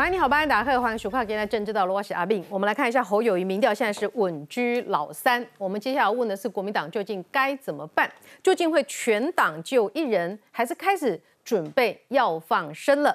晚安，你好，班达克，欢迎收看《今天政治道路》，我是阿炳。我们来看一下侯友谊民调，现在是稳居老三。我们接下来问的是国民党究竟该怎么办？究竟会全党就一人，还是开始准备要放生了？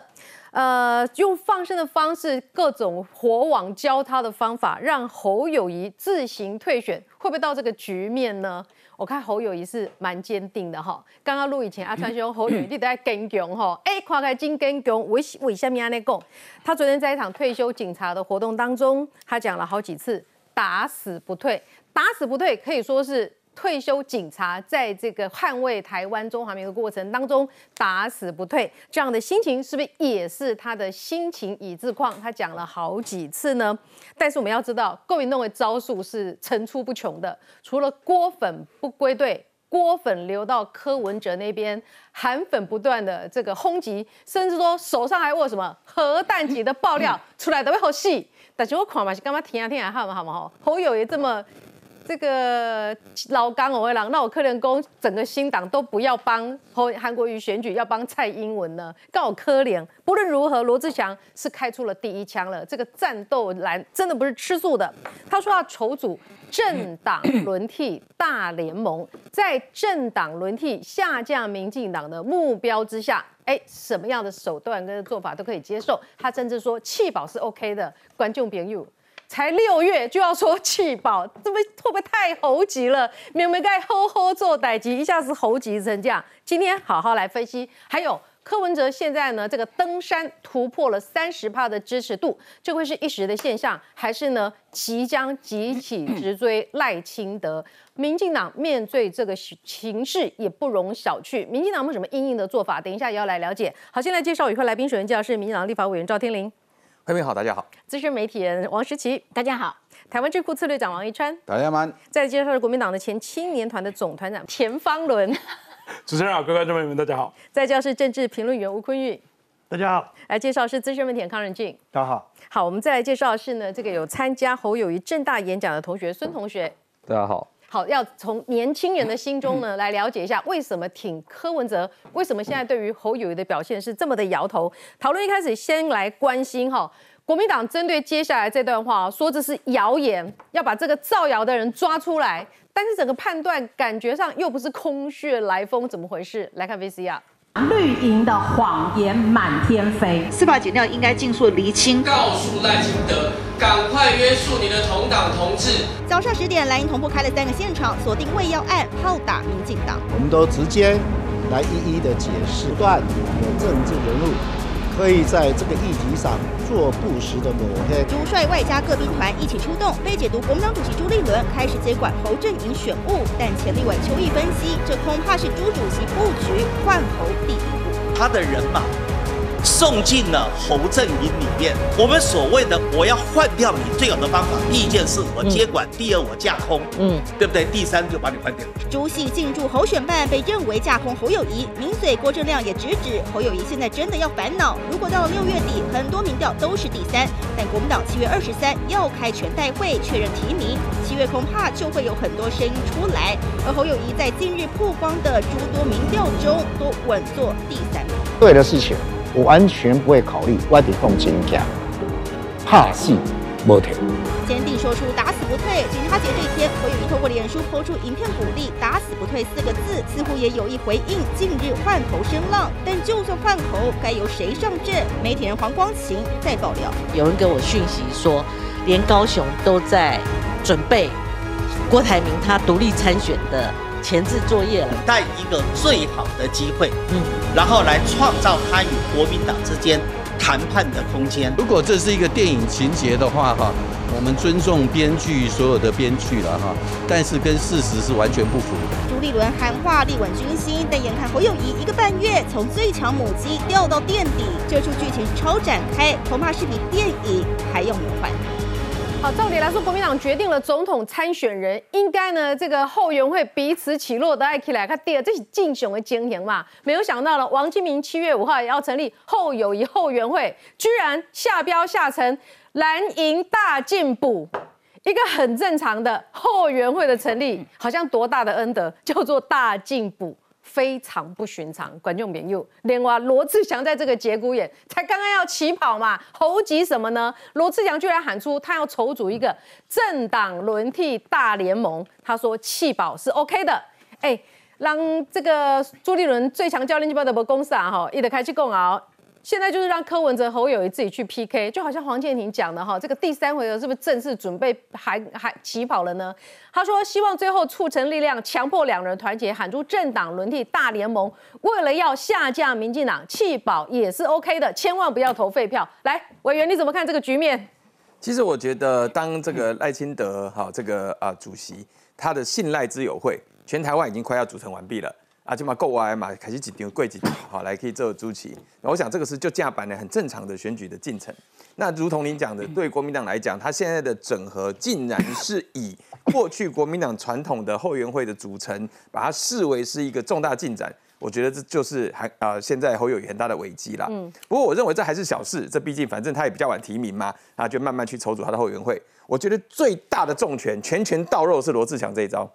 呃，用放生的方式，各种火网教他的方法，让侯友谊自行退选，会不会到这个局面呢？我看侯友谊是蛮坚定的哈。刚刚录以前，阿川兄侯友谊 你在坚强哈，哎，跨开金坚强，为为什么安尼讲？他昨天在一场退休警察的活动当中，他讲了好几次，打死不退，打死不退，可以说是。退休警察在这个捍卫台湾中华民国过程当中打死不退，这样的心情是不是也是他的心情以自况？他讲了好几次呢。但是我们要知道，郭民认为招数是层出不穷的，除了郭粉不归队，郭粉流到柯文哲那边，韩粉不断的这个轰击，甚至说手上还握什么核弹级的爆料出来的会好戏。但是我看嘛是干嘛听啊听啊，好嘛好嘛好，侯友也这么。这个老刚我会让那我柯连公整个新党都不要帮韩韩国瑜选举，要帮蔡英文呢？刚好柯连。不论如何，罗志祥是开出了第一枪了。这个战斗蓝真的不是吃素的。他说要筹组政党轮替大联盟，在政党轮替下降民进党的目标之下，哎，什么样的手段跟做法都可以接受。他甚至说弃保是 OK 的。观众朋友。才六月就要说气保，这不会不会太猴急了？明明该吼吼做歹急，一下子猴急成这样。今天好好来分析。还有柯文哲现在呢，这个登山突破了三十帕的支持度，这会是一时的现象，还是呢即将急起直追赖清德？民进党面对这个形势也不容小觑。民进党有什么应应的做法？等一下也要来了解。好，先来介绍与会来宾，首先介绍是民进党立法委员赵天麟。各位好，大家好。资深媒体人王石琪，大家好。台湾智库策略长王一川，大家好。再介绍是国民党的前青年团的总团长田方伦。主持人好，各位观众朋友们，大家好。再介绍是政治评论员吴坤玉，大家好。来介绍是资深媒体人康仁俊，大家好。好，我们再来介绍是呢，这个有参加侯友谊正大演讲的同学孙同学，大家好。好，要从年轻人的心中呢 来了解一下，为什么挺柯文哲？为什么现在对于侯友谊的表现是这么的摇头？讨论一开始先来关心哈，国民党针对接下来这段话说这是谣言，要把这个造谣的人抓出来。但是整个判断感觉上又不是空穴来风，怎么回事？来看 VCR。绿营的谎言满天飞，司法检调应该尽速厘清，告诉赖清德，赶快约束你的同党同志。早上十点，蓝营同步开了三个现场，锁定未要案，炮打民进党。我们都直接来一一的解释，断有政治人物。可以在这个议题上做不实的抹黑。主帅外加各兵团一起出动，被解读国民党主席朱立伦开始接管侯阵营选务，但前立委邱毅分析，这恐怕是朱主席布局换侯第一步。他的人马。送进了侯阵营里面。我们所谓的我要换掉你，最好的方法，第一件事我接管，第二我架空，嗯，对不对？第三就把你换掉。朱系进驻侯选办，被认为架空侯友谊。名嘴郭正亮也直指侯友谊现在真的要烦恼。如果到了六月底，很多民调都是第三，但国民党七月二十三要开全代会确认提名，七月恐怕就会有很多声音出来。而侯友谊在近日曝光的诸多民调中，都稳坐第三名。对的事情。我完全不会考虑外地放金价，怕死不退。坚定说出打死不退。警察节这天，侯友谊透过脸书抛出影片鼓励“打死不退”四个字，似乎也有意回应近日换头声浪。但就算换头，该由谁上阵？媒体人黄光琴在爆料，有人给我讯息说，连高雄都在准备郭台铭他独立参选的。前置作业了，待一个最好的机会，嗯，然后来创造他与国民党之间谈判的空间。如果这是一个电影情节的话，哈，我们尊重编剧所有的编剧了，哈，但是跟事实是完全不符的。朱立伦喊话力稳军心，但眼看侯友谊一个半月从最强母鸡掉到垫底，这出剧情超展开，恐怕是比电影还要魔幻。照理来说，国民党决定了总统参选人，应该呢，这个后援会彼此起落的爱起来。看第二，这是竞选的经营嘛？没有想到了，王金明七月五号也要成立后友谊后援会，居然下标下成蓝营大进步，一个很正常的后援会的成立，好像多大的恩德，叫做大进步。非常不寻常。观众朋友，另外罗志祥在这个节骨眼才刚刚要起跑嘛，猴急什么呢？罗志祥居然喊出他要筹组一个政党轮替大联盟，他说弃保是 OK 的。哎，让这个朱立伦最强教练级别的公司啊，哈，一得开去共熬。现在就是让柯文哲、侯友谊自己去 PK，就好像黄建庭讲的哈，这个第三回合是不是正式准备还还起跑了呢？他说希望最后促成力量，强迫两人团结，喊出政党轮替大联盟，为了要下架民进党弃保也是 OK 的，千万不要投废票。来，委员你怎么看这个局面？其实我觉得，当这个赖清德哈这个啊主席，他的信赖之友会，全台湾已经快要组成完毕了。啊，就嘛够歪嘛，开始几张柜子好来可以做主席。我想这个是就架板的很正常的选举的进程。那如同您讲的，对国民党来讲，他现在的整合竟然是以过去国民党传统的后援会的组成，把它视为是一个重大进展。我觉得这就是还啊，现在侯友很大的危机啦。嗯。不过我认为这还是小事，这毕竟反正他也比较晚提名嘛，啊，就慢慢去筹组他的后援会。我觉得最大的重拳，拳拳到肉是罗志祥这一招。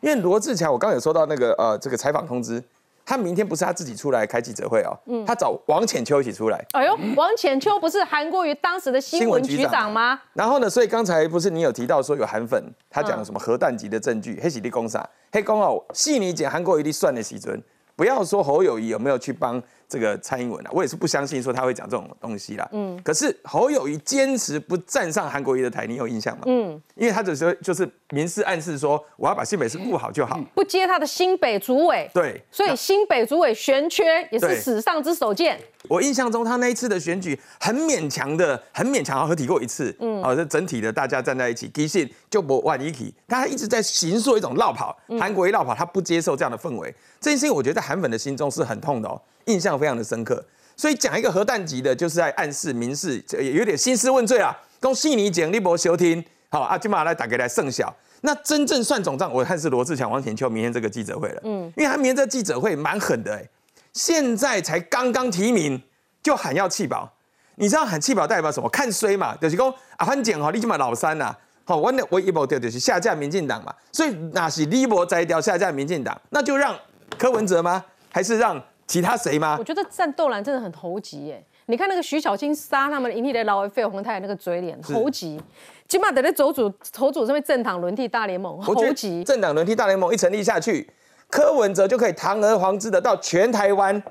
因为罗志强，我刚刚有收到那个呃这个采访通知，他明天不是他自己出来开记者会哦，嗯，他找王浅秋一起出来。哎呦，王浅秋不是韩国瑜当时的新闻局长吗？然后呢，所以刚才不是你有提到说有韩粉，他讲什么核弹级的证据，黑喜力攻杀，黑公哦，细你讲韩国瑜的算的时尊，不要说侯友谊有没有去帮。这个蔡英文啊，我也是不相信说他会讲这种东西啦。嗯，可是侯友谊坚持不站上韩国瑜的台，你有印象吗？嗯，因为他只是就是明示暗示说，我要把新北市顾好就好，不接他的新北主委。对，所以新北主委悬缺也是史上之首见。我印象中他那一次的选举很勉强的，很勉强合体过一次。嗯，啊，这整体的大家站在一起，基信就不万一起，他一直在行塑一种绕跑，韩国瑜绕跑，他不接受这样的氛围。这件事情我觉得在韩粉的心中是很痛的哦。印象非常的深刻，所以讲一个核弹级的，就是在暗示、明示，也有点兴师问罪啊。恭喜你讲立博休听，好啊，今晚来打给来盛小。那真正算总账，我看是罗志强、王显秋明天这个记者会了。嗯，因为他明天这记者会蛮狠的哎，现在才刚刚提名就喊要弃保，你知道喊弃保代表什么？看衰嘛，就是讲啊，反正哈，你起码老三呐，好，我那我一保掉就是下架民进党嘛，所以那是立博摘掉下架民进党，那就让柯文哲吗？还是让？其他谁吗？我觉得战斗蓝真的很猴急耶！你看那个徐小青杀他们引起的老费洪泰那个嘴脸，猴急。起码等在走组筹组这边政党轮替大联盟，猴急。政党轮替大联盟一成立下去，柯文哲就可以堂而皇之的到全台湾，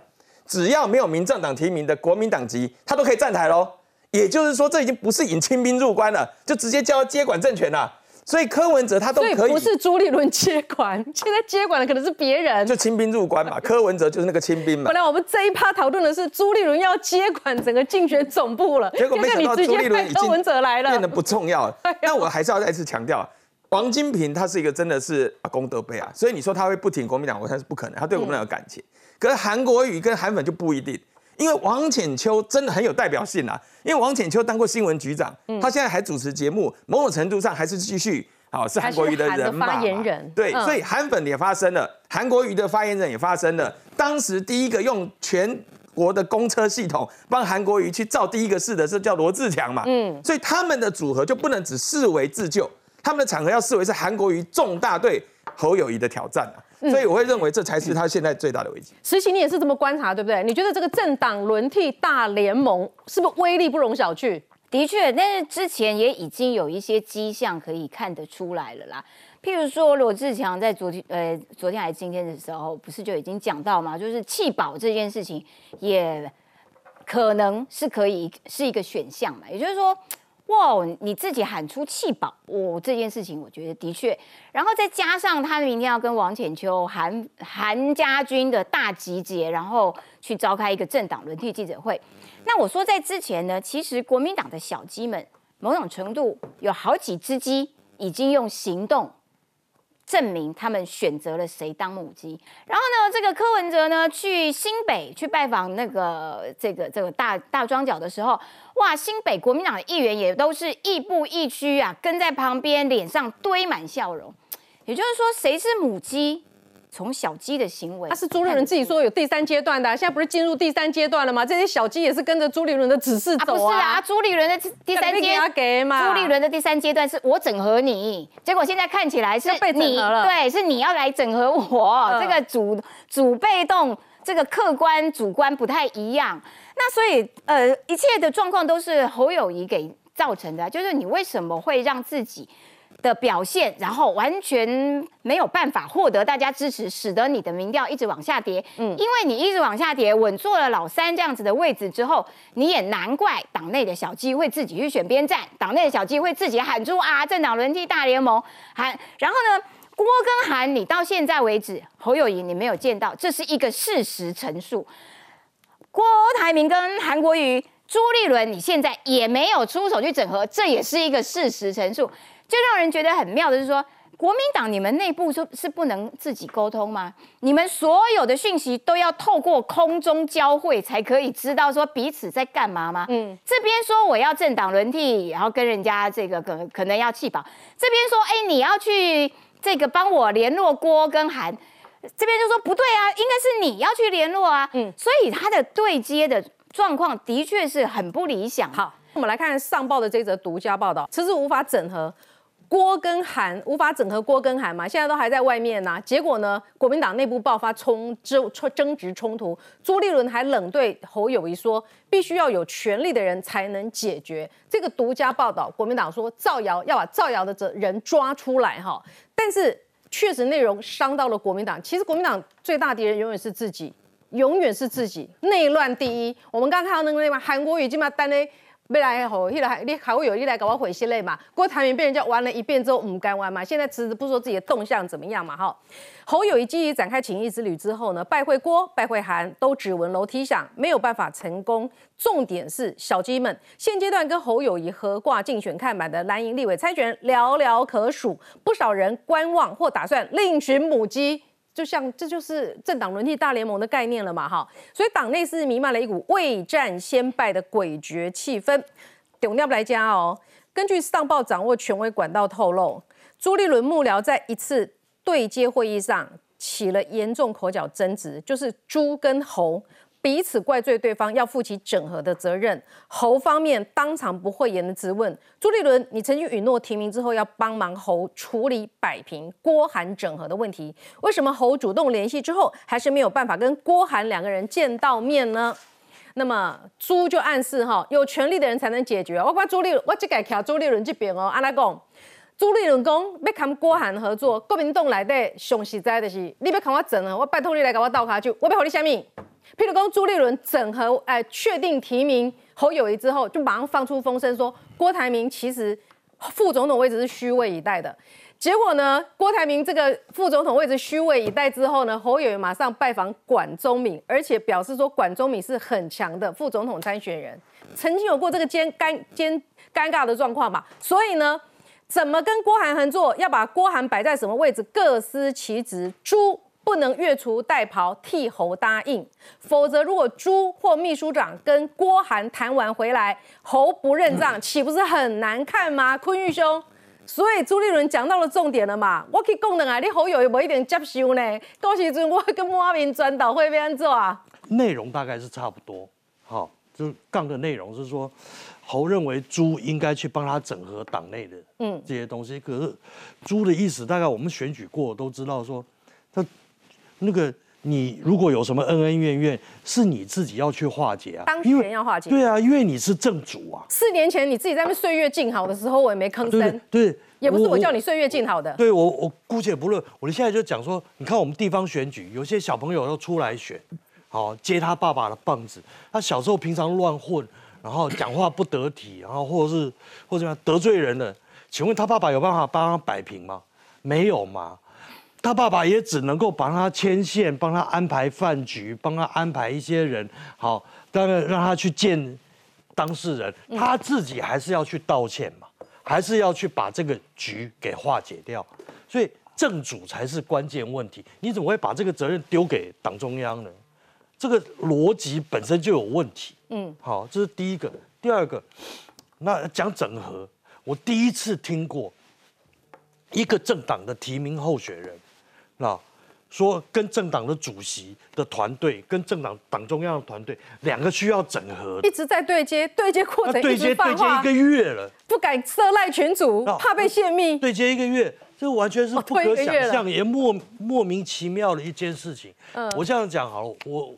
只要没有民政党提名的国民党籍，他都可以站台喽。也就是说，这已经不是引清兵入关了，就直接交接管政权了。所以柯文哲他都可以，不是朱立伦接管，现在接管的可能是别人，就清兵入关嘛。柯文哲就是那个清兵嘛。本来我们这一趴讨论的是朱立伦要接管整个竞选总部了，结果没想到朱立伦已经变得不重要了。那我还是要再次强调，王金平他是一个真的是功德碑啊，所以你说他会不挺国民党，我看是不可能，他对我们有感情。可是韩国瑜跟韩粉就不一定。因为王浅秋真的很有代表性啊，因为王浅秋当过新闻局长，他现在还主持节目，某种程度上还是继续好是韩国瑜的人嘛。发言人对，所以韩粉也发生了，韩国瑜的发言人也发生了。当时第一个用全国的公车系统帮韩国瑜去造第一个事的是叫罗志强嘛，嗯，所以他们的组合就不能只视为自救，他们的场合要视为是韩国瑜重大对侯友谊的挑战啊。所以我会认为这才是他现在最大的危机。实习你也是这么观察，对不对？你觉得这个政党轮替大联盟是不是威力不容小觑？的确，但是之前也已经有一些迹象可以看得出来了啦。譬如说罗志强在昨天，呃，昨天还是今天的时候，不是就已经讲到嘛，就是弃保这件事情也可能是可以是一个选项嘛，也就是说。哇，你自己喊出弃保，哦，这件事情我觉得的确，然后再加上他明天要跟王浅秋、韩韩家军的大集结，然后去召开一个政党轮替记者会。那我说在之前呢，其实国民党的小鸡们，某种程度有好几只鸡已经用行动。证明他们选择了谁当母鸡，然后呢，这个柯文哲呢去新北去拜访那个这个这个大大庄角的时候，哇，新北国民党的议员也都是亦步亦趋啊，跟在旁边，脸上堆满笑容。也就是说，谁是母鸡，从小鸡的行为，他是朱立伦自己说有第三阶段的，现在不是进入第三阶段了吗？这些小鸡也是跟着朱立伦的指示走啊。不是啊，朱立伦的第三阶段，朱立伦的第三阶段是我整合你，结果现在看起来是被整合了，对，是你要来整合我，这个主主被动，这个客观主观不太一样。那所以呃，一切的状况都是侯友谊给造成的，就是你为什么会让自己？的表现，然后完全没有办法获得大家支持，使得你的民调一直往下跌。嗯，因为你一直往下跌，稳坐了老三这样子的位置之后，你也难怪党内的小鸡会自己去选边站，党内的小鸡会自己喊出啊，政党轮替大联盟喊。然后呢，郭跟韩，你到现在为止，侯友谊你没有见到，这是一个事实陈述。郭台铭跟韩国瑜、朱立伦，你现在也没有出手去整合，这也是一个事实陈述。最让人觉得很妙的是说，国民党你们内部是是不能自己沟通吗？你们所有的讯息都要透过空中交汇才可以知道说彼此在干嘛吗？嗯，这边说我要政党轮替，然后跟人家这个可可能要弃保，这边说哎你要去这个帮我联络郭跟韩，这边就说不对啊，应该是你要去联络啊。嗯，所以他的对接的状况的确是很不理想。好，我们来看上报的这则独家报道，迟迟无法整合。郭跟韩无法整合郭跟韩嘛，现在都还在外面呢。结果呢，国民党内部爆发冲争争执冲突，朱立伦还冷对侯友谊说，必须要有权力的人才能解决这个独家报道。国民党说造谣要把造谣的责人抓出来哈，但是确实内容伤到了国民党。其实国民党最大敌人永远是自己，永远是自己，内乱第一。我们刚看到那个地方，韩国瑜经嘛单的。未来吼，迄个你还会有你来搞我回心嘞嘛？郭台铭被人家玩了一遍之后，唔敢玩嘛。现在迟迟不说自己的动向怎么样嘛？哈，侯友谊积极展开情谊之旅之后呢，拜会郭、拜会韩，都只闻楼梯响，没有办法成功。重点是小鸡们现阶段跟侯友谊合挂竞选看板的蓝营立委参选寥寥可数，不少人观望或打算另寻母鸡。就像这就是政党轮替大联盟的概念了嘛，哈，所以党内是弥漫了一股未战先败的诡谲气氛。顶掉来家哦，根据上报掌握权威管道透露，朱立伦幕僚在一次对接会议上起了严重口角争执，就是猪跟猴。彼此怪罪对方要负起整合的责任，侯方面当场不讳言的质问朱立伦：“你曾经允诺提名之后要帮忙侯处理摆平郭韩整合的问题，为什么侯主动联系之后还是没有办法跟郭韩两个人见到面呢？”那么朱就暗示哈，有权力的人才能解决。我管朱立伦，我这改调朱立伦这边哦，阿拉讲朱立伦讲要跟郭韩合作，国民党来的上实在的是，你要看我整合，我拜托你来给我倒卡酒，我要和你下面。譬如讲朱立伦整合，哎，确定提名侯友谊之后，就马上放出风声说郭台铭其实副总统位置是虚位以待的。结果呢，郭台铭这个副总统位置虚位以待之后呢，侯友谊马上拜访管中敏，而且表示说管中敏是很强的副总统参选人，曾经有过这个艰尴艰尴尬的状况嘛。所以呢，怎么跟郭韩合作，要把郭韩摆在什么位置，各司其职。朱。不能越俎代庖替侯答应，否则如果朱或秘书长跟郭涵谈完回来，侯不认账，岂不是很难看吗？坤玉兄，所以朱立伦讲到了重点了嘛？我可以讲的啊，你侯友有没一点接受呢？到时阵我跟莫阿明转导会变做啊？内容大概是差不多，好，就是杠的内容是说，侯认为朱应该去帮他整合党内的嗯这些东西，可是朱的意思大概我们选举过都知道说他。那个，你如果有什么恩恩怨怨，是你自己要去化解啊。当权要化解。对啊，因为你是正主啊。四年前你自己在那岁月静好的时候，我也没吭声。对，也不是我叫你岁月静好的。对我，我姑且不论。我现在就讲说，你看我们地方选举，有些小朋友要出来选，好接他爸爸的棒子。他小时候平常乱混，然后讲话不得体，然后或者是或者得罪人了。请问他爸爸有办法帮他摆平吗？没有吗？他爸爸也只能够帮他牵线，帮他安排饭局，帮他安排一些人，好，当然让他去见当事人，他自己还是要去道歉嘛，还是要去把这个局给化解掉。所以正主才是关键问题。你怎么会把这个责任丢给党中央呢？这个逻辑本身就有问题。嗯，好，这是第一个。第二个，那讲整合，我第一次听过一个政党的提名候选人。那说跟政党的主席的团队，跟政党党中央的团队，两个需要整合，一直在对接，对接过程对接对接一个月了，不敢涉赖群组，怕被泄密，对接一个月，这完全是不可想象也莫莫名其妙的一件事情。嗯，我这样讲好了，我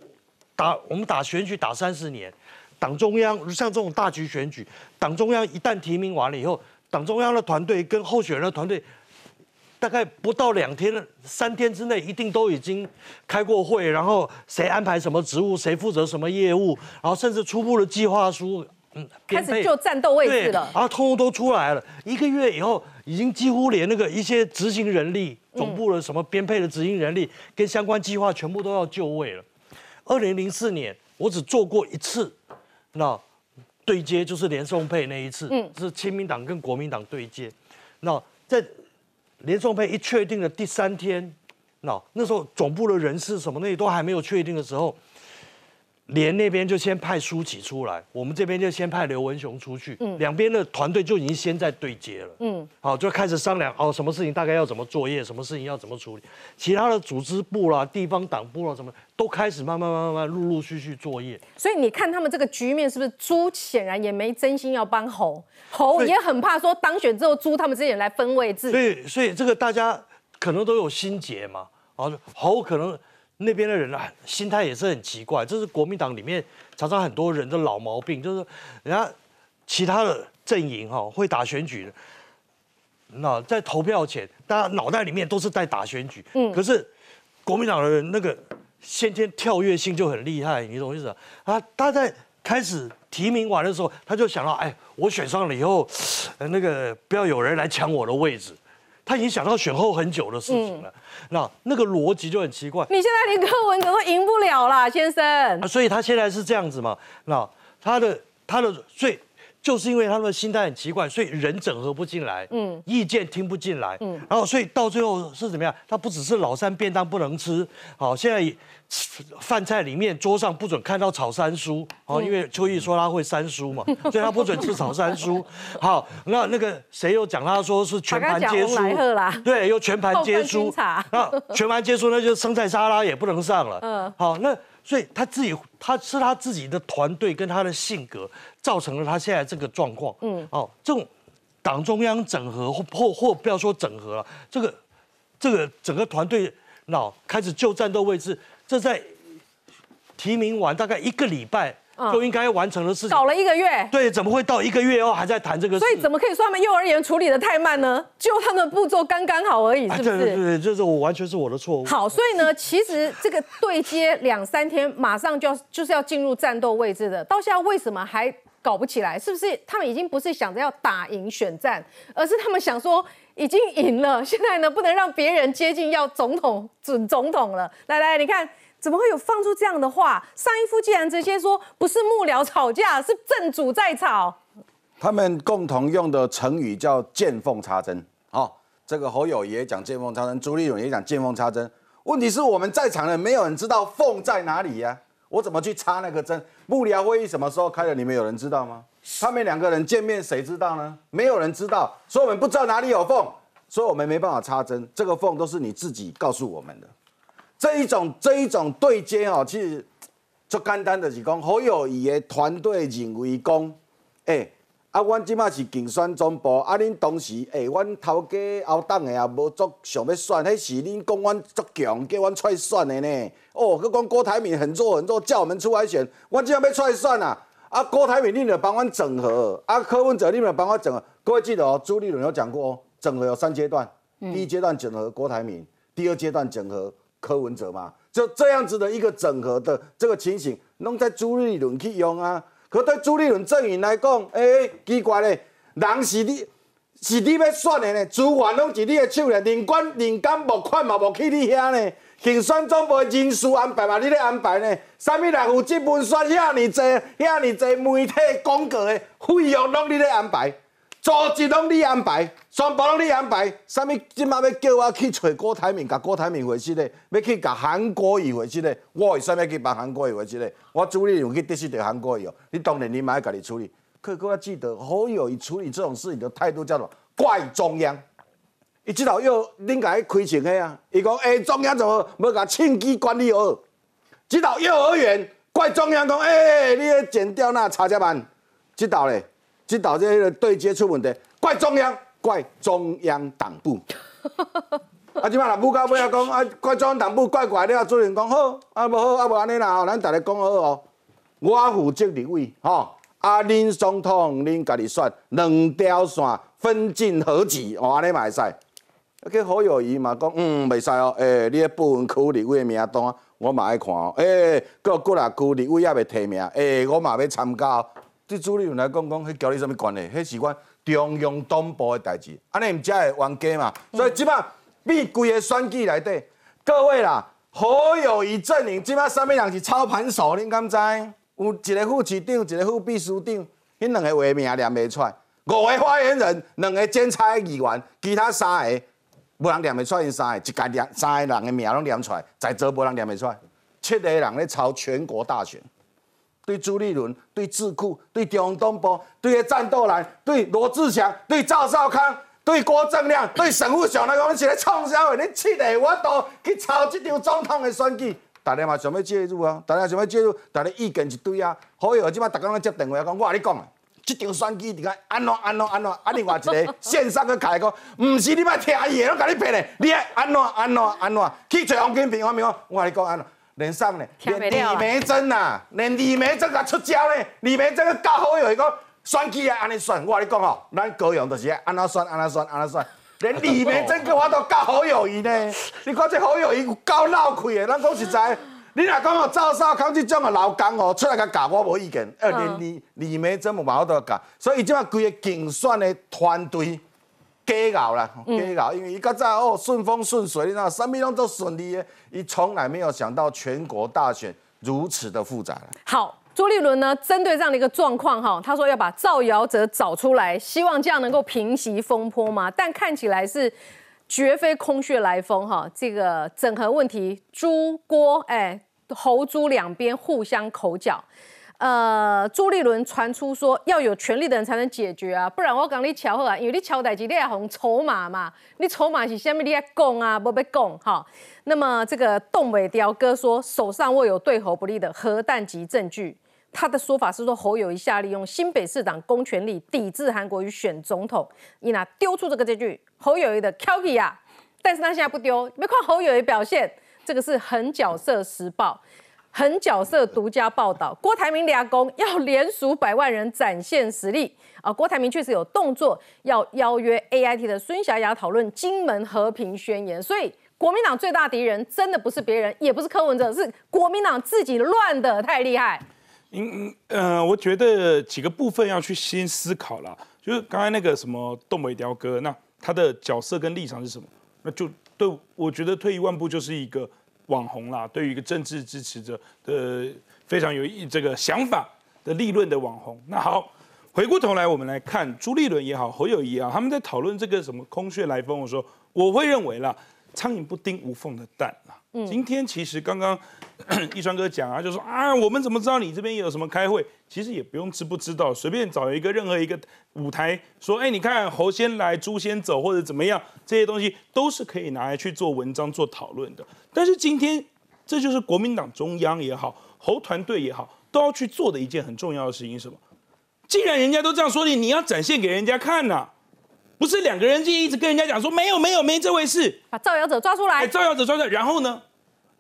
打我们打选举打三十年，党中央像这种大局选举，党中央一旦提名完了以后，党中央的团队跟候选人的团队。大概不到两天、三天之内，一定都已经开过会，然后谁安排什么职务，谁负责什么业务，然后甚至初步的计划书，嗯，开始就战斗位置了，然后通通都出来了。一个月以后，已经几乎连那个一些执行人力、总部的什么编配的执行人力跟相关计划，全部都要就位了。二零零四年，我只做过一次，那对接就是连送配那一次，嗯，是亲民党跟国民党对接，那在。连宋配一确定的第三天，那那时候总部的人事什么那些都还没有确定的时候，连那边就先派舒淇出来，我们这边就先派刘文雄出去，嗯两边的团队就已经先在对接了，嗯，好就开始商量哦，什么事情大概要怎么作业，什么事情要怎么处理，其他的组织部啦、地方党部啦什么，都开始慢慢慢慢慢陆陆续续作业。所以你看他们这个局面是不是朱显然也没真心要帮侯？侯也很怕说当选之后，朱他们这些人来分位置。所以，所以这个大家可能都有心结嘛。啊，侯可能那边的人啊，心态也是很奇怪。这是国民党里面常常很多人的老毛病，就是人家其他的阵营哈会打选举的，那在投票前，大家脑袋里面都是在打选举。嗯。可是国民党的人那个先天跳跃性就很厉害，你懂意思啊？他在开始。提名完的时候，他就想到，哎，我选上了以后，那个不要有人来抢我的位置。他已经想到选后很久的事情了，那那个逻辑就很奇怪。你现在连柯文哲都赢不了啦，先生。所以他现在是这样子嘛？那他的他的所以就是因为他们的心态很奇怪，所以人整合不进来，嗯，意见听不进来，嗯，然后所以到最后是怎么样？他不只是老三便当不能吃，好，现在。饭菜里面桌上不准看到炒三叔哦，因为秋意说他会三叔嘛，所以他不准吃炒三叔。好，那那个谁又讲他说是全盘皆输，对，又全盘皆输。那全盘皆输，那就生菜沙拉也不能上了。嗯，好，那所以他自己他是他自己的团队跟他的性格造成了他现在这个状况。嗯，哦，这种党中央整合或或或不要说整合了，这个这个整个团队那开始就战斗位置。这在提名完大概一个礼拜就应该完成的事情，搞了一个月。对，怎么会到一个月后还在谈这个？所以怎么可以说他们幼儿园处理的太慢呢？就他们步骤刚刚好而已，是不是？对对对，就是我完全是我的错误。好，所以呢，其实这个对接两三天，马上就要就是要进入战斗位置的，到现在为什么还搞不起来？是不是他们已经不是想着要打赢选战，而是他们想说已经赢了，现在呢不能让别人接近要总统准总统了。来来，你看。怎么会有放出这样的话？上一夫竟然直接说不是幕僚吵架，是正主在吵。他们共同用的成语叫见缝插针。哦，这个侯友也讲见缝插针，朱立伦也讲见缝插针。问题是我们在场的没有人知道缝在哪里呀？我怎么去插那个针？幕僚会议什么时候开的？你们有人知道吗？他们两个人见面谁知道呢？没有人知道，所以我们不知道哪里有缝，所以我们没办法插针。这个缝都是你自己告诉我们的。这一种这一种对接哦，其实就简单的是讲，侯友谊的团队认为讲，哎，啊，阮即马是竞选总部，啊，恁当时，哎，阮头家后党诶也无足想要选，迄是恁讲阮足强，叫阮出来选诶呢。哦，佮讲郭台铭很弱很弱，叫我们出来选，阮即马要出来选啊。啊，郭台铭，恁著帮阮整合，啊，柯文哲，恁著帮我整合。各位记得哦，朱立伦有讲过哦，整合有三阶段，第一阶段整合郭台铭，第二阶段整合。柯文哲嘛，就这样子的一个整合的这个情形，弄在朱立伦去用啊。可对朱立伦阵营来讲，哎，奇怪嘞，人是你是你要选的呢，资源拢是你的手嘞，连管连干募款嘛无去你遐呢，竞选总部人事安排嘛，你咧安排呢？啥物人有责文宣遐尼济，遐尼济媒体广告的费用拢你咧安排。组织拢你安排，全部拢你安排。啥物即马要叫我去找郭台铭，甲郭台铭回去咧，要去甲韩国瑜回去咧，我为啥物去帮韩国瑜回去咧？我主力用去得失着韩国瑜哦。你当然你嘛要家己处理。可各位记得，好友谊处理这种事情的态度叫做怪中央，伊即头又恁甲伊开成的啊，伊讲诶，中央怎么要甲趁机管理好？即头幼儿园怪中央讲，诶，你要剪掉那差遮慢。即头咧，即头这个对接出问题，怪中央，怪中央党部。啊，即摆若母到尾啊讲啊，怪中央党部怪怪了，主任讲好，啊无好，啊无安尼啦，吼，咱逐个讲好哦。我负责立委，吼，啊，恁总统恁家己选两条线分进合集，哦，安尼嘛会使。去好友谊嘛讲，嗯，袂使哦，诶，你个部分区立委的名单我嘛爱看哦，诶，各各啊区立委也袂提名，诶，我嘛要参加。对朱立伦来讲，讲迄交你什么关系？迄是阮中央党部的代志，安尼毋才会冤家嘛。所以即摆比规个选举内底，各位啦，好友谊阵营即摆啥物人是操盘手？恁敢知？有一个副市长，一个副秘书长，迄两个话名念袂出来。五个发言人，两个监察议员，其他三个无人念袂出因三个，一家念三个人的名拢念出来，在座无人念袂出来。七个人咧操全国大选。对朱立伦、对智库、对中央党部、对战斗蓝、对罗志祥、对赵少康、对郭正亮、对沈富雄来讲，是咧创啥话？你七个我都去操这场总统的选举，大家嘛想要介入啊？大家想要介入，大家意见一堆啊。好友即摆逐工咧接电话讲，我甲你讲啊，这场选举你看安怎安怎安怎？啊，另外一个线上去开讲，毋是你莫听伊的，我甲你骗的，你爱安怎安怎安怎？去找王金平，我咪讲，我甲你讲安怎？连上呢，连李梅珍呐，连李梅珍也出招呢。李梅珍个教好友，伊讲选起来，安尼选。我跟你讲哦，咱高雄就是安怎选，安怎选，安怎选。连李梅珍个我都教好友伊呢。你看这好友伊有够闹开的，咱讲实在，你若讲哦，赵少康这种的老公哦，出来甲教我无意见。二，连李李梅珍无法度教，所以伊即摆规个竞选的团队。假熬啦，假熬，因为伊较早哦顺风顺水，你知道，什么拢都顺利的，伊从来没有想到全国大选如此的复杂。好，朱立伦呢，针对这样的一个状况哈，他说要把造谣者找出来，希望这样能够平息风波嘛。但看起来是绝非空穴来风哈，这个整合问题，朱郭哎侯朱两边互相口角。呃，朱立伦传出说要有权力的人才能解决啊，不然我讲你巧合啊，因为你敲代机你要红筹码嘛，你筹码是虾米你要供啊，不被供哈。那么这个洞尾雕哥说手上握有对侯不利的核弹级证据，他的说法是说侯友谊下利用新北市长公权力抵制韩国瑜选总统，伊拿丢出这个证据，侯友谊的 k i 啊，但是他现在不丢，没看侯友谊表现，这个是狠角色时报。狠角色独家报道，郭台铭俩公要连署百万人展现实力啊！郭台铭确实有动作，要邀约 A I T 的孙霞雅讨论金门和平宣言。所以国民党最大敌人真的不是别人，也不是柯文哲，是国民党自己乱的太厉害。嗯嗯，呃我觉得几个部分要去先思考了，就是刚才那个什么东北雕哥，那他的角色跟立场是什么？那就对我觉得退一万步就是一个。网红啦，对于一个政治支持者的非常有意这个想法的立论的网红。那好，回过头来我们来看朱立伦也好，侯友谊啊，他们在讨论这个什么空穴来风的时候，我会认为啦，苍蝇不叮无缝的蛋嗯。今天其实刚刚 一川哥讲啊，就说啊，我们怎么知道你这边有什么开会？其实也不用知不知道，随便找一个任何一个舞台说，哎，你看猴先来，猪先走，或者怎么样，这些东西都是可以拿来去做文章、做讨论的。但是今天，这就是国民党中央也好，猴团队也好，都要去做的一件很重要的事情，什么？既然人家都这样说你，你要展现给人家看呐，不是两个人就一直跟人家讲说没有没有没这回事，把造谣者抓出来，造谣者抓出来，然后呢？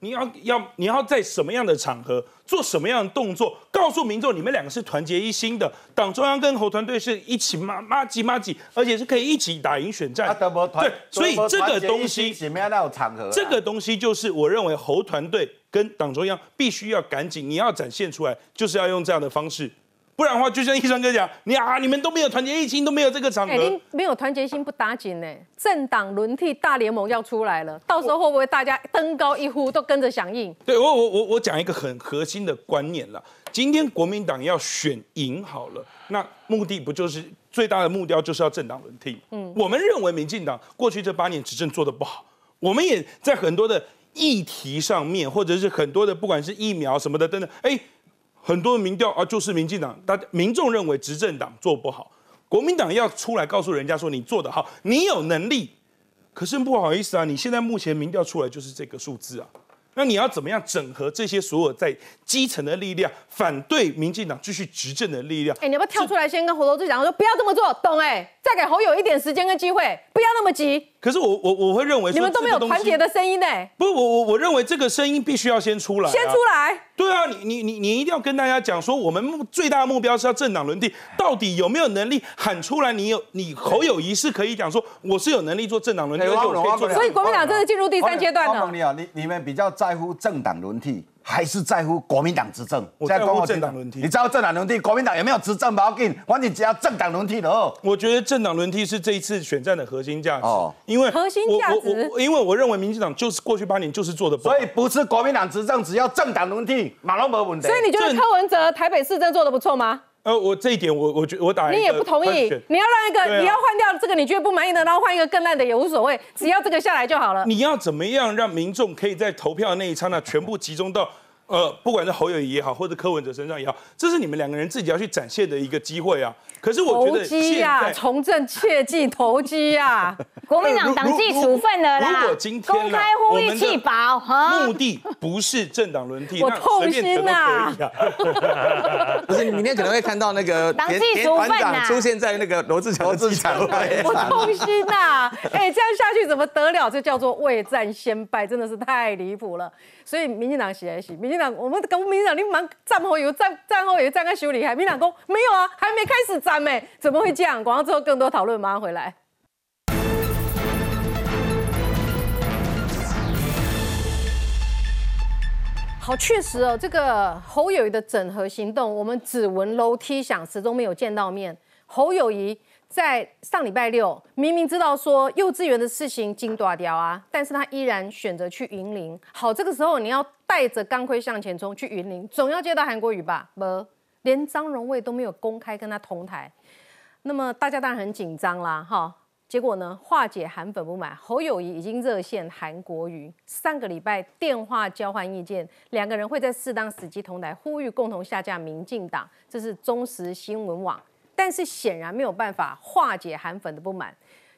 你要要你要在什么样的场合做什么样的动作，告诉民众你们两个是团结一心的，党中央跟侯团队是一起骂骂几骂几，而且是可以一起打赢选战。对，所以这个东西什么样的场合？这个东西就是我认为侯团队跟党中央必须要赶紧，你要展现出来，就是要用这样的方式。不然的话，就像医生哥讲，你啊，你们都没有团结一心，都没有这个场合，没有团结心不打紧呢。政党轮替大联盟要出来了，到时候会不会大家登高一呼，都跟着响应？对我，我我我讲一个很核心的观念了。今天国民党要选赢好了，那目的不就是最大的目标就是要政党轮替？嗯，我们认为民进党过去这八年执政做的不好，我们也在很多的议题上面，或者是很多的不管是疫苗什么的等等，哎。很多民调啊，就是民进党，大家民众认为执政党做不好，国民党要出来告诉人家说你做得好，你有能力可是不好意思啊，你现在目前民调出来就是这个数字啊。那你要怎么样整合这些所有在基层的力量，反对民进党继续执政的力量？哎，你要不要跳出来先跟侯友志讲说，不要这么做，懂？哎，再给侯友一点时间跟机会，不要那么急。可是我我我会认为你们都没有团结的声音呢。不，我我我认为这个声音必须要先出来，先出来。对啊，你你你你一定要跟大家讲说，我们目最大的目标是要政党轮替，到底有没有能力喊出来？你有你侯友谊是可以讲说，我是有能力做政党轮替，所以国民党真的进入第三阶段了。你啊，你你们比较在乎政党轮替？还是在乎国民党执政？我在乎政党轮替。你知道政党轮替，国民党有没有执政？不要紧，反正只要政党轮替了。我觉得政党轮替是这一次选战的核心价值。哦，因为核心价值，因为我认为民进党就是过去八年就是做的不好。所以不是国民党执政，只要政党轮替，马龙没问题。所以你觉得柯文哲台北市政做的不错吗？呃，我这一点我我觉我打你也不同意，你要让一个你要换掉这个你觉得不满意的，然后换一个更烂的也无所谓，只要这个下来就好了。你要怎么样让民众可以在投票那一刹那全部集中到？呃，不管是侯友谊也好，或者柯文哲身上也好，这是你们两个人自己要去展现的一个机会啊。可是我觉得现在从政切记投机呀，国民党党纪处分了啦。如果今天公开呼吁弃保，目的不是政党轮替，我痛心呐。不是，你明天可能会看到那个 党纪处分长出现在那个罗志祥机场。我痛心呐！哎，这样下去怎么得了？这叫做未战先败，真的是太离谱了。所以民进党写来写，民进党我们跟民进党你蛮战后有战战后有战个修理，还民进党说没有啊，还没开始怎么会这样？广告之后更多讨论，马上回来。好，确实哦，这个侯友谊的整合行动，我们只闻楼梯响，始终没有见到面。侯友谊。在上礼拜六，明明知道说幼稚园的事情惊断掉啊，但是他依然选择去云林。好，这个时候你要带着钢盔向前冲去云林，总要接到韩国语吧？不，连张荣卫都没有公开跟他同台，那么大家当然很紧张啦，哈。结果呢，化解韩粉不满，侯友谊已经热线韩国瑜，上个礼拜电话交换意见，两个人会在适当时机同台，呼吁共同下架民进党。这是中时新闻网。但是显然没有办法化解韩粉的不满，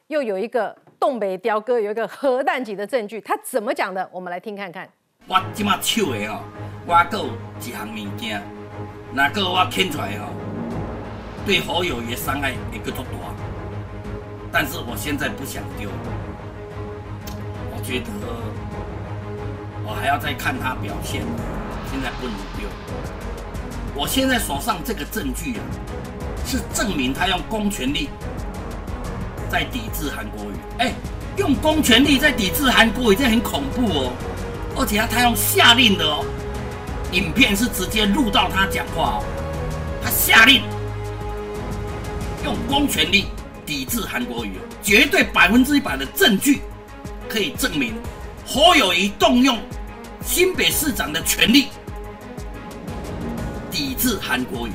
又有一个东北雕哥有一个核弹级的证据，他怎么讲的？我们来听看看。我即马手的哦，我有一项物件，哪个我牵出来哦，对好友也伤害会更大。但是我现在不想丢，我觉得我还要再看他表现，现在不能丢。我现在手上这个证据啊。是证明他用公权力在抵制韩国瑜，哎，用公权力在抵制韩国瑜，这很恐怖哦。而且他他用下令的哦，影片是直接录到他讲话哦，他下令用公权力抵制韩国瑜，绝对百分之一百的证据可以证明侯友谊动用新北市长的权力抵制韩国瑜。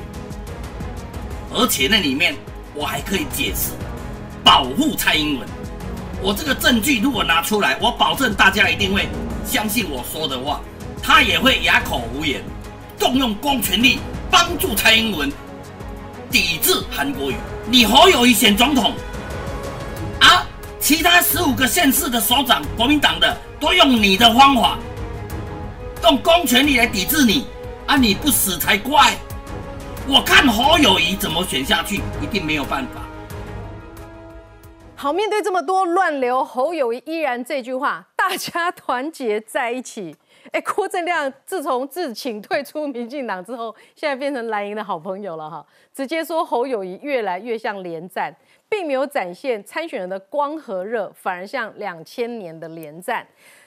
而且那里面我还可以解释保护蔡英文。我这个证据如果拿出来，我保证大家一定会相信我说的话，他也会哑口无言，动用公权力帮助蔡英文抵制韩国瑜。你侯友谊选总统啊，其他十五个县市的首长，国民党的都用你的方法，用公权力来抵制你啊，你不死才怪。我看侯友谊怎么选下去，一定没有办法。好，面对这么多乱流，侯友谊依然这句话：大家团结在一起。哎，郭正亮自从自请退出民进党之后，现在变成蓝营的好朋友了哈。直接说侯友谊越来越像连战，并没有展现参选人的光和热，反而像两千年的连战。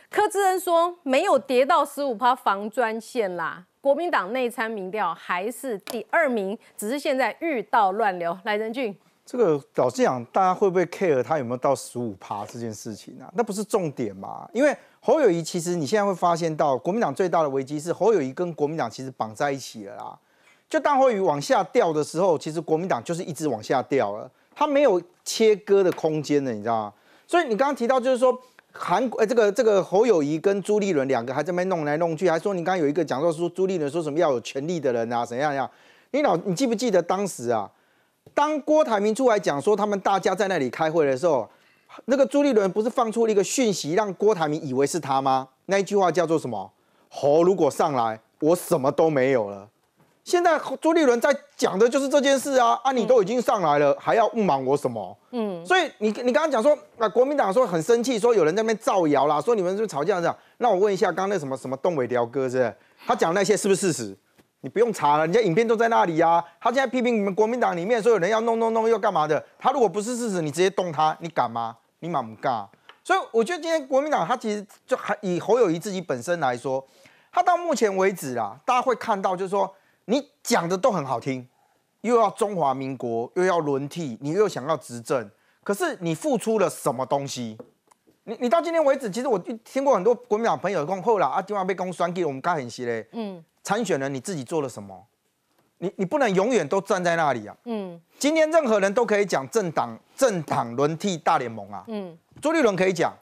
柯志恩说没有跌到十五趴防专线啦。国民党内参民调还是第二名，只是现在遇到乱流。来，仁俊，这个老实讲，大家会不会 care 他有没有到十五趴这件事情啊？那不是重点嘛？因为侯友谊其实你现在会发现到，国民党最大的危机是侯友谊跟国民党其实绑在一起了啦。就当侯友谊往下掉的时候，其实国民党就是一直往下掉了，他没有切割的空间了，你知道吗？所以你刚刚提到就是说。韩国这个这个侯友谊跟朱立伦两个还在那边弄来弄去，还说你刚刚有一个讲座说朱立伦说什么要有权力的人啊怎样样？你老你记不记得当时啊，当郭台铭出来讲说他们大家在那里开会的时候，那个朱立伦不是放出了一个讯息，让郭台铭以为是他吗？那一句话叫做什么？侯如果上来，我什么都没有了。现在朱立伦在讲的就是这件事啊！啊，你都已经上来了，还要误瞒我什么？嗯，所以你你刚刚讲说啊，国民党说很生气，说有人在那边造谣啦，说你们是不是吵架这样？那我问一下，刚刚那什么什么东北雕哥是不是？他讲那些是不是事实？你不用查了，人家影片都在那里呀。他现在批评你们国民党里面说有人要弄弄弄又干嘛的？他如果不是事实，你直接动他，你敢吗？你敢不敢？所以我觉得今天国民党他其实就还以侯友谊自己本身来说，他到目前为止啊，大家会看到就是说。你讲的都很好听，又要中华民国，又要轮替，你又想要执政，可是你付出了什么东西？你你到今天为止，其实我听过很多国民党朋友讲，后来啊，今晚被公酸给我们该很稀嘞。嗯，参选人你自己做了什么？你你不能永远都站在那里啊。嗯，今天任何人都可以讲政党政党轮替大联盟啊。嗯，朱立伦可以讲，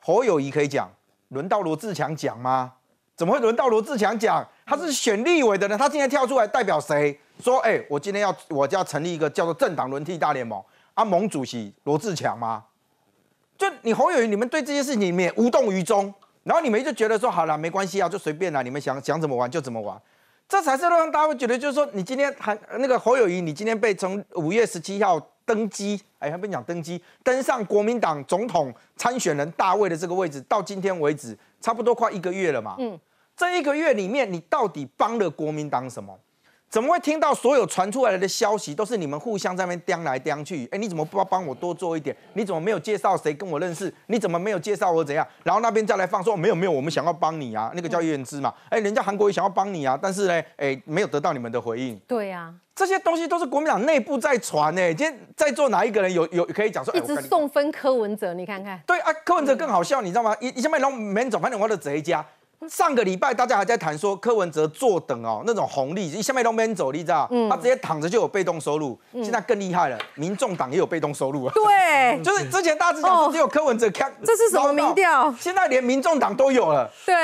侯友谊可以讲，轮到罗志强讲吗？怎么会轮到罗志强讲？他是选立委的人，他今天跳出来代表谁？说，哎，我今天要，我就要成立一个叫做政党轮替大联盟。啊，盟主席罗志强吗？就你侯友谊，你们对这些事情你们也无动于衷，然后你们就觉得说，好了，没关系啊，就随便了，你们想想怎么玩就怎么玩。这才是让大家会觉得，就是说，你今天还那个侯友谊，你今天被从五月十七号登基，哎，还不讲登基，登上国民党总统参选人大位的这个位置，到今天为止，差不多快一个月了嘛。嗯。这一个月里面，你到底帮了国民党什么？怎么会听到所有传出来的消息都是你们互相在那边刁来刁去？哎，你怎么不帮我多做一点？你怎么没有介绍谁跟我认识？你怎么没有介绍我怎样？然后那边再来放说没有没有，我们想要帮你啊，那个叫叶之嘛。哎，人家韩国也想要帮你啊，但是呢，哎，没有得到你们的回应。对呀，这些东西都是国民党内部在传呢。今天在座哪一个人有有可以讲说？一直送分柯文哲，你看看。对啊，柯文哲更好笑，你知道吗？一一下面拢没走，反正我的贼家。上个礼拜大家还在谈说柯文哲坐等哦那种红利，一下面都没走，你知道？他直接躺着就有被动收入。现在更厉害了，民众党也有被动收入啊。对，就是之前大家只讲只有柯文哲看，这是什么民调？现在连民众党都有了。对，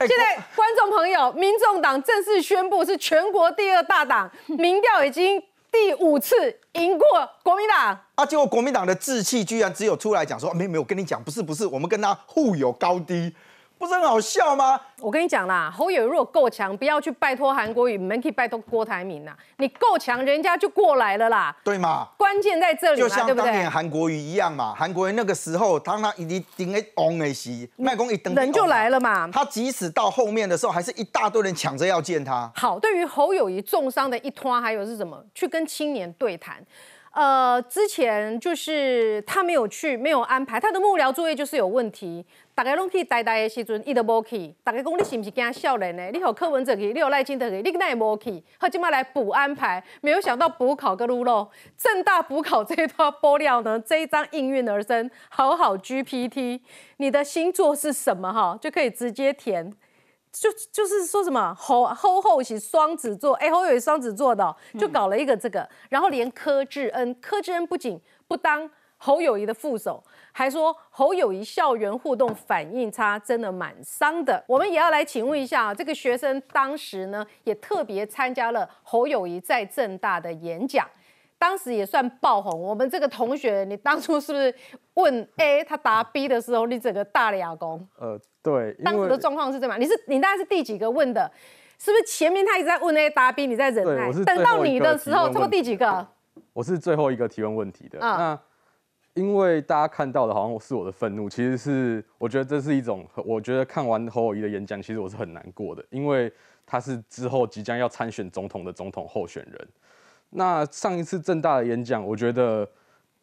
现在观众朋友，民众党正式宣布是全国第二大党，民调已经第五次赢过国民党。啊，结果国民党的志气居然只有出来讲说，没有没有，我跟你讲，不是不是，我们跟他互有高低。不是很好笑吗？我跟你讲啦，侯友如果够强，不要去拜托韩国瑜，你们可以拜托郭台铭呐。你够强，人家就过来了啦。对吗？关键在这里？就像当年韩国瑜一样嘛，韩国瑜那个时候，当他一定诶昂诶时，麦公一登人就来了嘛。他即使到后面的时候，还是一大堆人抢着要见他。好，对于侯友谊重伤的一拖，还有是什么？去跟青年对谈。呃，之前就是他没有去，没有安排他的幕僚作业就是有问题。大家拢去呆呆的时阵，伊都无去。大家讲你是不是惊笑人呢？你有柯文哲去，你有赖清德去，你那也无去。好今麦来补安排，没有想到补考个路喽。正大补考这一段玻料呢，这一张应运而生，好好 GPT，你的星座是什么哈？就可以直接填。就就是说什么侯侯后是双子座，哎，侯友双子座的，就搞了一个这个，然后连柯志恩，柯志恩不仅不当侯友谊的副手，还说侯友谊校园互动反应差，真的蛮伤的。我们也要来请问一下啊，这个学生当时呢，也特别参加了侯友谊在正大的演讲。当时也算爆红。我们这个同学，你当初是不是问 A，他答 B 的时候，你整个大了牙弓？呃，对。当时的状况是这样，你是你大概是第几个问的？是不是前面他一直在问 A 答 B，你在忍耐？等到你的时候，错第几个？我是最后一个提问问题的。那因为大家看到的好像是我的愤怒，其实是我觉得这是一种，我觉得看完侯友谊的演讲，其实我是很难过的，因为他是之后即将要参选总统的总统候选人。那上一次正大的演讲，我觉得，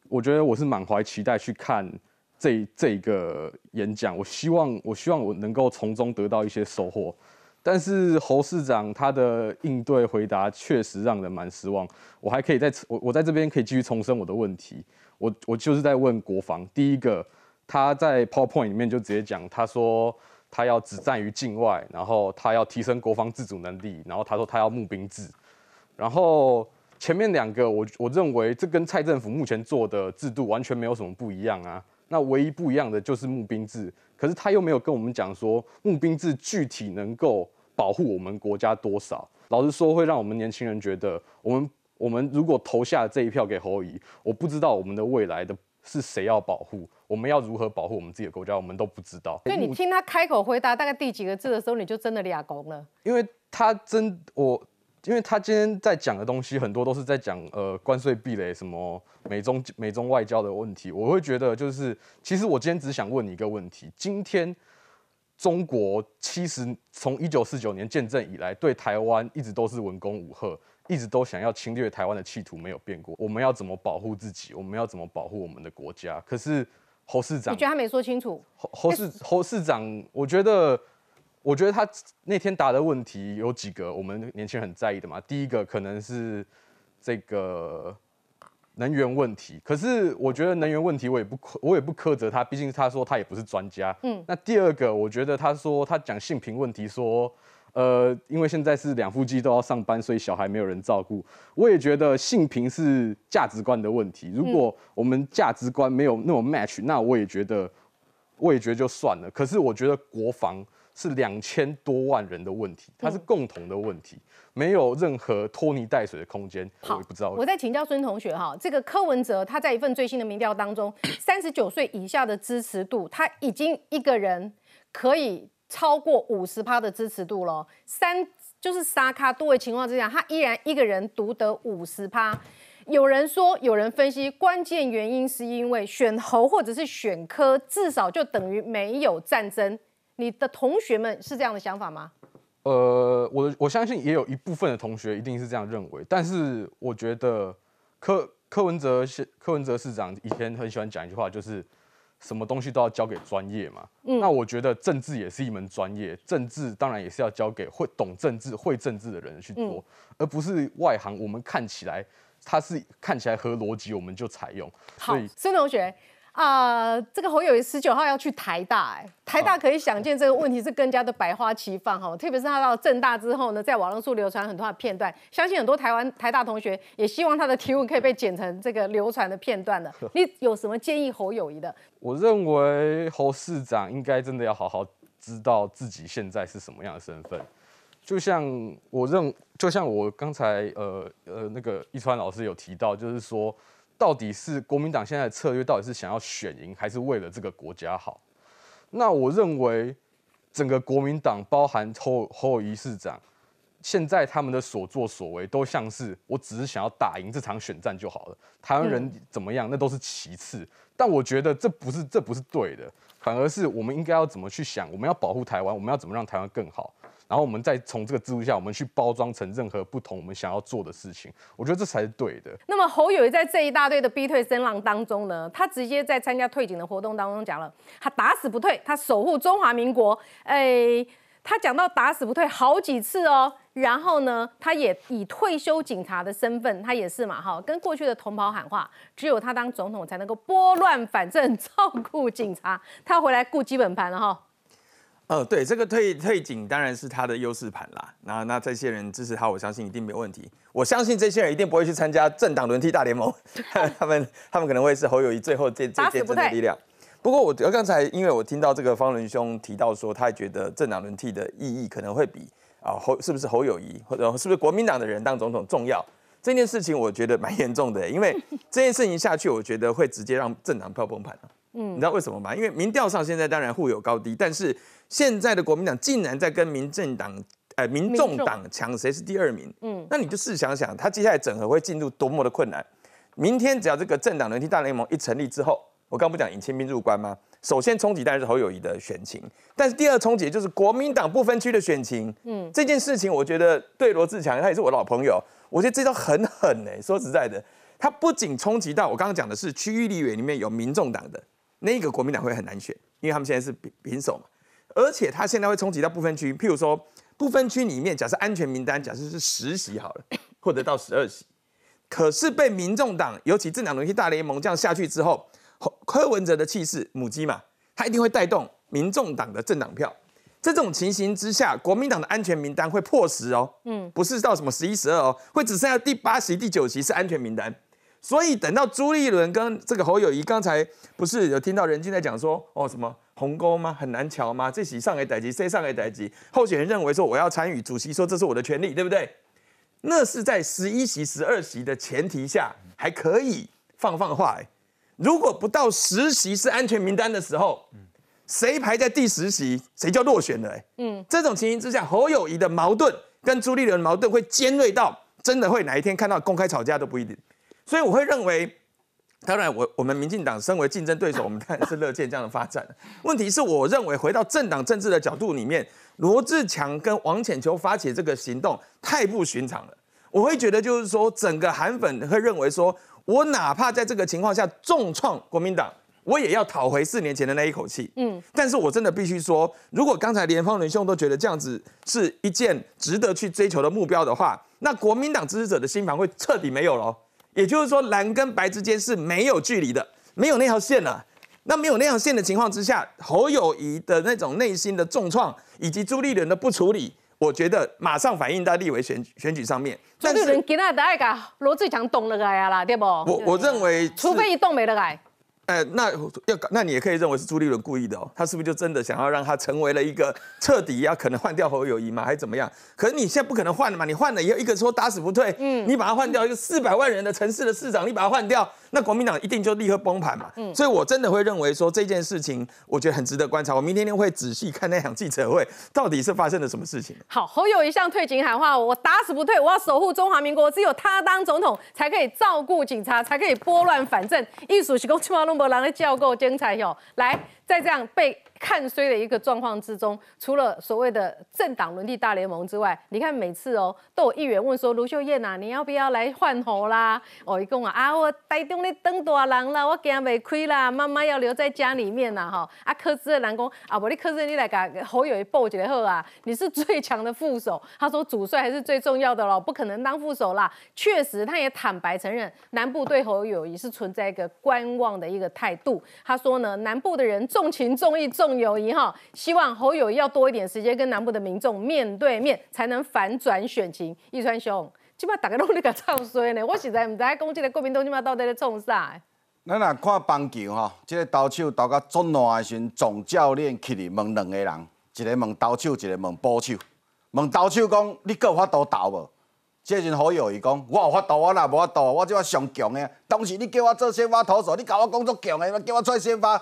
我觉得我是满怀期待去看这这个演讲。我希望，我希望我能够从中得到一些收获。但是侯市长他的应对回答确实让人蛮失望。我还可以在我我在这边可以继续重申我的问题。我我就是在问国防，第一个他在 PowerPoint 里面就直接讲，他说他要只战于境外，然后他要提升国防自主能力，然后他说他要募兵制，然后。前面两个，我我认为这跟蔡政府目前做的制度完全没有什么不一样啊。那唯一不一样的就是募兵制，可是他又没有跟我们讲说募兵制具体能够保护我们国家多少。老实说，会让我们年轻人觉得，我们我们如果投下这一票给侯乙，我不知道我们的未来的是谁要保护，我们要如何保护我们自己的国家，我们都不知道。所以你听他开口回答大概第几个字的时候，你就真的俩公了。因为他真我，因为他今天在讲的东西很多都是在讲呃关税壁垒什么美中美中外交的问题，我会觉得就是其实我今天只想问你一个问题：今天中国七十从一九四九年建政以来，对台湾一直都是文攻武赫。一直都想要侵略台湾的企图没有变过。我们要怎么保护自己？我们要怎么保护我们的国家？可是侯市长，你觉得他没说清楚？侯侯市侯市长，我觉得，我觉得他那天答的问题有几个我们年轻人很在意的嘛。第一个可能是这个能源问题，可是我觉得能源问题我也不我也不苛责他，毕竟他说他也不是专家。嗯。那第二个，我觉得他说他讲性平问题说。呃，因为现在是两夫妻都要上班，所以小孩没有人照顾。我也觉得性平是价值观的问题。如果我们价值观没有那么 match，那我也觉得，我也觉得就算了。可是我觉得国防是两千多万人的问题，它是共同的问题，没有任何拖泥带水的空间。好，不知道。我在请教孙同学哈，这个柯文哲他在一份最新的民调当中，三十九岁以下的支持度，他已经一个人可以。超过五十趴的支持度了，三就是沙卡多的情况之下，他依然一个人独得五十趴。有人说，有人分析，关键原因是因为选侯或者是选科，至少就等于没有战争。你的同学们是这样的想法吗？呃，我我相信也有一部分的同学一定是这样认为，但是我觉得柯柯文哲柯文哲市长以前很喜欢讲一句话，就是。什么东西都要交给专业嘛？嗯，那我觉得政治也是一门专业，政治当然也是要交给会懂政治、会政治的人去做，而不是外行。我们看起来他是看起来合逻辑，我们就采用。好，孙同学。啊，这个侯友谊十九号要去台大，哎，台大可以想见这个问题是更加的百花齐放哈，特别是他到正大之后呢，在网络上流传很多的片段，相信很多台湾台大同学也希望他的提问可以被剪成这个流传的片段的。你有什么建议侯友谊的？我认为侯市长应该真的要好好知道自己现在是什么样的身份，就像我认，就像我刚才呃呃那个一川老师有提到，就是说。到底是国民党现在的策略，到底是想要选赢，还是为了这个国家好？那我认为，整个国民党，包含侯侯友谊市长，现在他们的所作所为，都像是我只是想要打赢这场选战就好了。台湾人怎么样，那都是其次。但我觉得这不是这不是对的，反而是我们应该要怎么去想，我们要保护台湾，我们要怎么让台湾更好。然后我们再从这个制度下，我们去包装成任何不同我们想要做的事情，我觉得这才是对的。那么侯友谊在这一大堆的逼退声浪当中呢，他直接在参加退警的活动当中讲了，他打死不退，他守护中华民国。哎，他讲到打死不退好几次哦。然后呢，他也以退休警察的身份，他也是嘛哈，跟过去的同袍喊话，只有他当总统才能够拨乱反正，照顾警察。他回来顾基本盘了哈。呃，对，这个退退警当然是他的优势盘啦。那那这些人支持他，我相信一定没有问题。我相信这些人一定不会去参加政党轮替大联盟，他们他们可能会是侯友谊最后这这坚贞的力量。不过我刚才因为我听到这个方伦兄提到说，他觉得政党轮替的意义可能会比啊侯是不是侯友谊或者是不是国民党的人当总统重要。这件事情我觉得蛮严重的，因为这件事情下去，我觉得会直接让政党票崩盘了。嗯，你知道为什么吗？因为民调上现在当然互有高低，但是。现在的国民党竟然在跟民政党、呃民众党抢谁是第二名？嗯，那你就试想想，他接下来整合会进入多么的困难。明天只要这个政党轮替大联盟一成立之后，我刚不讲引清兵入关吗？首先冲击当然是侯友谊的选情，但是第二冲击就是国民党不分区的选情。嗯，这件事情我觉得对罗志强，他也是我老朋友，我觉得这招很狠哎。说实在的，他不仅冲击到我刚刚讲的是区域立委里面有民众党的那个国民党会很难选，因为他们现在是平平手嘛。而且他现在会冲击到不分区，譬如说不分区里面，假设安全名单假设是十席好了，或者到十二席，可是被民众党，尤其政党轮替大联盟这样下去之后，柯文哲的气势母鸡嘛，他一定会带动民众党的政党票。这种情形之下，国民党的安全名单会破十哦，嗯，不是到什么十一十二哦，会只剩下第八席、第九席是安全名单。所以等到朱立伦跟这个侯友谊刚才不是有听到人进在讲说，哦什么？鸿沟吗？很难瞧吗？这席上给逮级，谁上给逮级？候选人认为说我要参与，主席说这是我的权利，对不对？那是在十一席、十二席的前提下还可以放放话。如果不到十席是安全名单的时候，谁排在第十席，谁就落选了。嗯，这种情形之下，侯友谊的矛盾跟朱立伦的矛盾会尖锐到真的会哪一天看到公开吵架都不一定。所以我会认为，当然我我们民进党身为竞争对手，我们当然是乐见这样的发展。问题是，我认为回到政党政治的角度里面，罗志强跟王浅秋发起这个行动太不寻常了。我会觉得就是说，整个韩粉会认为说，我哪怕在这个情况下重创国民党。我也要讨回四年前的那一口气，嗯，但是我真的必须说，如果刚才连方仁兄都觉得这样子是一件值得去追求的目标的话，那国民党支持者的心房会彻底没有了。也就是说，蓝跟白之间是没有距离的，没有那条线了。那没有那条线的情况之下，侯友谊的那种内心的重创，以及朱立伦的不处理，我觉得马上反映到立委选选举上面。但是人今仔大概把罗志强动了来啊啦，对不？我我认为，除非一动没得来。哎，那要那你也可以认为是朱立伦故意的哦，他是不是就真的想要让他成为了一个彻底要可能换掉侯友谊嘛，还是怎么样？可是你现在不可能换了嘛，你换了以后一个说打死不退，嗯，你把他换掉一个四百万人的城市的市长，你把他换掉。那国民党一定就立刻崩盘嘛？嗯，所以我真的会认为说这件事情，我觉得很值得观察。我明天会仔细看那场记者会，到底是发生了什么事情。好，侯友谊向退警喊话，我打死不退，我要守护中华民国，只有他当总统才可以照顾警察，才可以拨乱反正。艺术是讲起码拢无人来照顾精彩哟，来。在这样被看衰的一个状况之中，除了所谓的政党轮替大联盟之外，你看每次哦都有议员问说卢秀燕呐，你要不要来换候啦？哦，一共啊啊，我台中咧当大人啦，我惊未开啦，妈妈要留在家里面呐哈。啊，柯志的南宫啊，不，你柯志你来个侯友谊报一个好啊，你是最强的副手。他说主帅还是最重要的咯，不可能当副手啦。确实，他也坦白承认南部对侯友谊是存在一个观望的一个态度。他说呢，南部的人重。重情重义重友谊哈，希望侯友谊要多一点时间跟南部的民众面对面，才能反转选情。易川兄，起码大家拢在个唱衰呢，我实在唔知讲这个国民党起码到底在创啥。咱若看棒球哈，即个投手投到足烂的时，总教练去里问两个人，一个问投手，一个问捕手。问投手讲，你有法度投无？这阵侯友谊讲，我有法度，我哪无法度，我即话上强的。当时你叫我做先发投手，你甲我讲足强的，叫我出先发。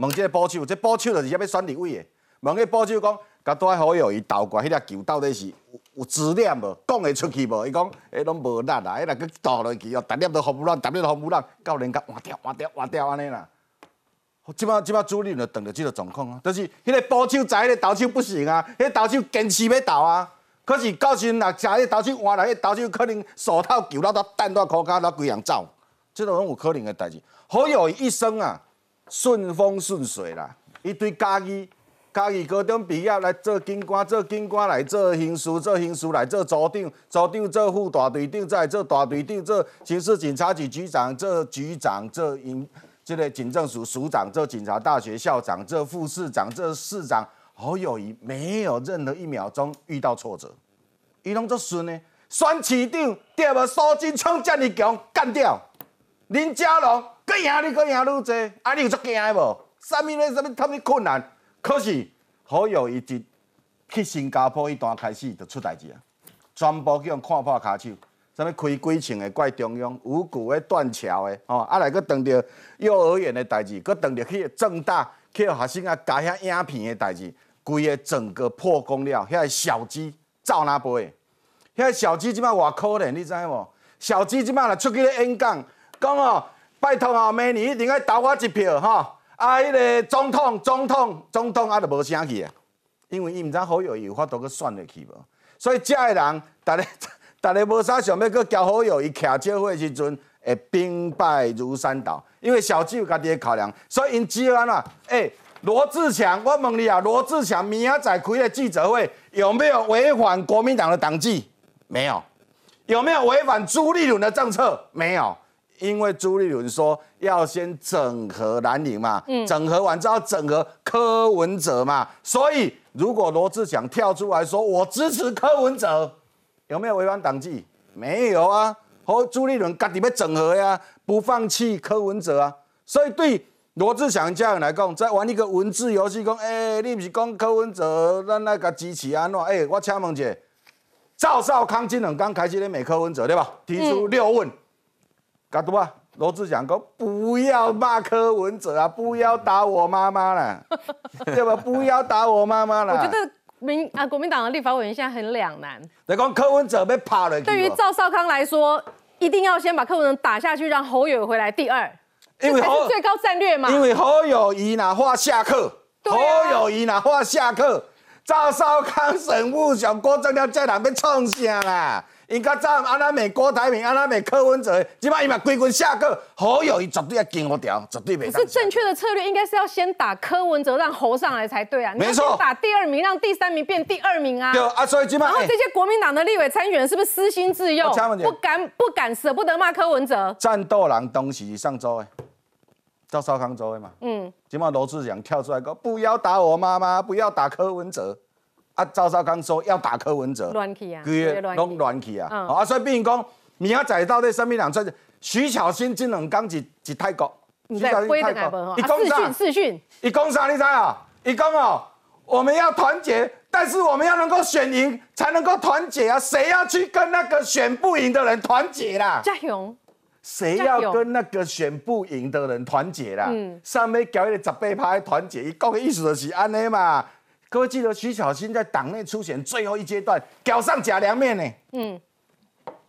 问这个保守，这保守就是要选立委的。问个保守讲，甲拄仔好友伊投过，迄粒球到底是有有质量无？讲会出去无？伊讲，迄拢无力啦，迄若去倒落去哦，逐粒都防不烂，逐粒都防不烂，教练甲换掉、换掉、换掉安尼啦。即摆即摆主力就等着即个状况啊，就是迄个保守在，迄个投手不行啊，迄个投手坚持要投啊。可是到时若食迄投手换来，迄个投手可能手套球到到弹到裤骹，到规样走，即种拢有可能的代志。好友一生啊。顺风顺水啦，一堆家己家己高中毕业来做警官，做警官来做刑事，做刑事来做组长，组长做副大队长，再做大队长，做刑事警察局局长，做局长，做营这个警政署署长，做警察大学校长，做副市长，做市长。好友谊没有任何一秒钟遇到挫折，伊拢做顺呢。选市长，第二苏金昌这么强，干掉林佳龙。搁赢你搁赢愈济，啊！你有足惊的无？啥物咧？啥物特别困难？可是好友一直去新加坡一段开始就出代志啊！全部叫人看破骹手，啥物开几千个怪中央，五股的断桥的，吼！啊来搁当着幼儿园的代志，搁当着去正大去学生啊加遐影片的代志，规个整个破功了。遐小鸡走哪飞？遐小鸡即摆偌可怜，你知无？小鸡即摆若出去咧演讲，讲哦。拜托啊，明年一定要投我一票哈！啊，迄个总统、总统、总统啊，都无声气啊，因为伊毋知好友有法度去选落去无，所以遮个人，逐个 逐个无啥想要去交好友，伊徛招会时阵会兵败如山倒，因为小有家己的考量，所以因只有安怎？诶，罗志祥，我问你啊，罗志祥明仔载开的记者会有没有违反国民党的党纪？没有，有没有违反朱立伦的政策？没有。因为朱立伦说要先整合蓝营嘛，整合完之后整合柯文哲嘛，所以如果罗志祥跳出来说我支持柯文哲，有没有违反党纪？没有啊，和朱立伦家己要整合呀，不放弃柯文哲啊，所以对罗志祥家人来讲，在玩一个文字游戏，讲哎，你不是讲柯文哲，咱来个支持安怎？哎，我请问一下，赵少康今两刚开始咧美柯文哲对吧？提出六问。噶多啊，罗志祥讲不要骂柯文哲啊，不要打我妈妈了，对吧？不要打我妈妈了。我觉得民啊国民党的立法委员现在很两难。你讲柯文哲被拍了，对于赵少康来说，一定要先把柯文哲打下去，让侯友回来第二，因为是最高战略嘛。因为侯友谊哪话下课，侯友谊哪话下课，赵少康、沈富雄、郭正亮在哪边创啥啦？应该早安那美郭台铭，安那美柯文哲，起码伊嘛归军下课，侯友谊绝对要跟我调，绝对没。可是正确的策略应该是要先打柯文哲，让侯上来才对啊。没错，打第二名，让第三名变第二名啊。对啊，所以起码。然后这些国民党的立委参选人是不是私心自用？不敢不敢舍不得骂柯文哲。战斗狼东西上周诶，到少康周诶嘛。嗯。起码罗志祥跳出来讲，不要打我妈妈，不要打柯文哲。啊，赵少康说要打柯文哲，乱起啊，拢乱起啊！啊，所以比如讲，明仔到底什么两出？徐巧芯这两讲一一泰国，徐巧芯泰国，伊讲啥？视讯，伊讲啥？你知啊？伊讲哦，我们要团结，但是我们要能够选赢，才能够团结啊！谁要去跟那个选不赢的人团结啦？加油！谁要跟那个选不赢的人团结啦？嗯，上面交一个十八趴团结，伊讲的意思就是安尼嘛。各位记得徐小新在党内初选最后一阶段，搞上假凉面呢。嗯，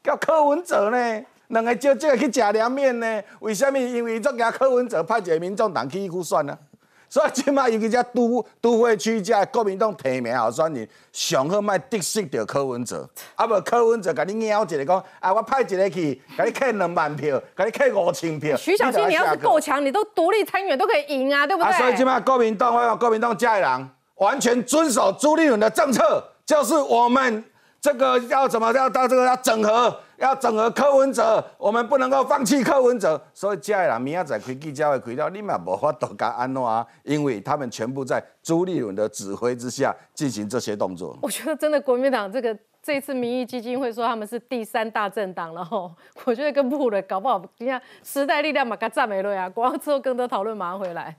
叫柯文哲呢，两个就这个去假凉面呢？为什么？因为这个柯文哲派一个民众党去去算呢？所以今嘛，尤其只都都会区这国民党提名候选人，上好卖得失掉柯文哲。啊不，柯文哲甲你猫一个讲，啊我派一个去，甲你开两万票，甲你开五千票。徐小新，你要是够强，你都独立参选都可以赢啊，对不对？啊，所以今嘛国民党，我讲国民党家人。完全遵守朱立伦的政策，就是我们这个要怎么要到这个要整合，要整合柯文哲，我们不能够放弃柯文哲。所以接下来明仔载开记者会开了，你嘛无法度甲安诺啊，因为他们全部在朱立伦的指挥之下进行这些动作。我觉得真的国民党这个这次民意基金会说他们是第三大政党了吼，我觉得跟不的，搞不好你看时代力量嘛，给赞美了呀。广告之后更多讨论马上回来。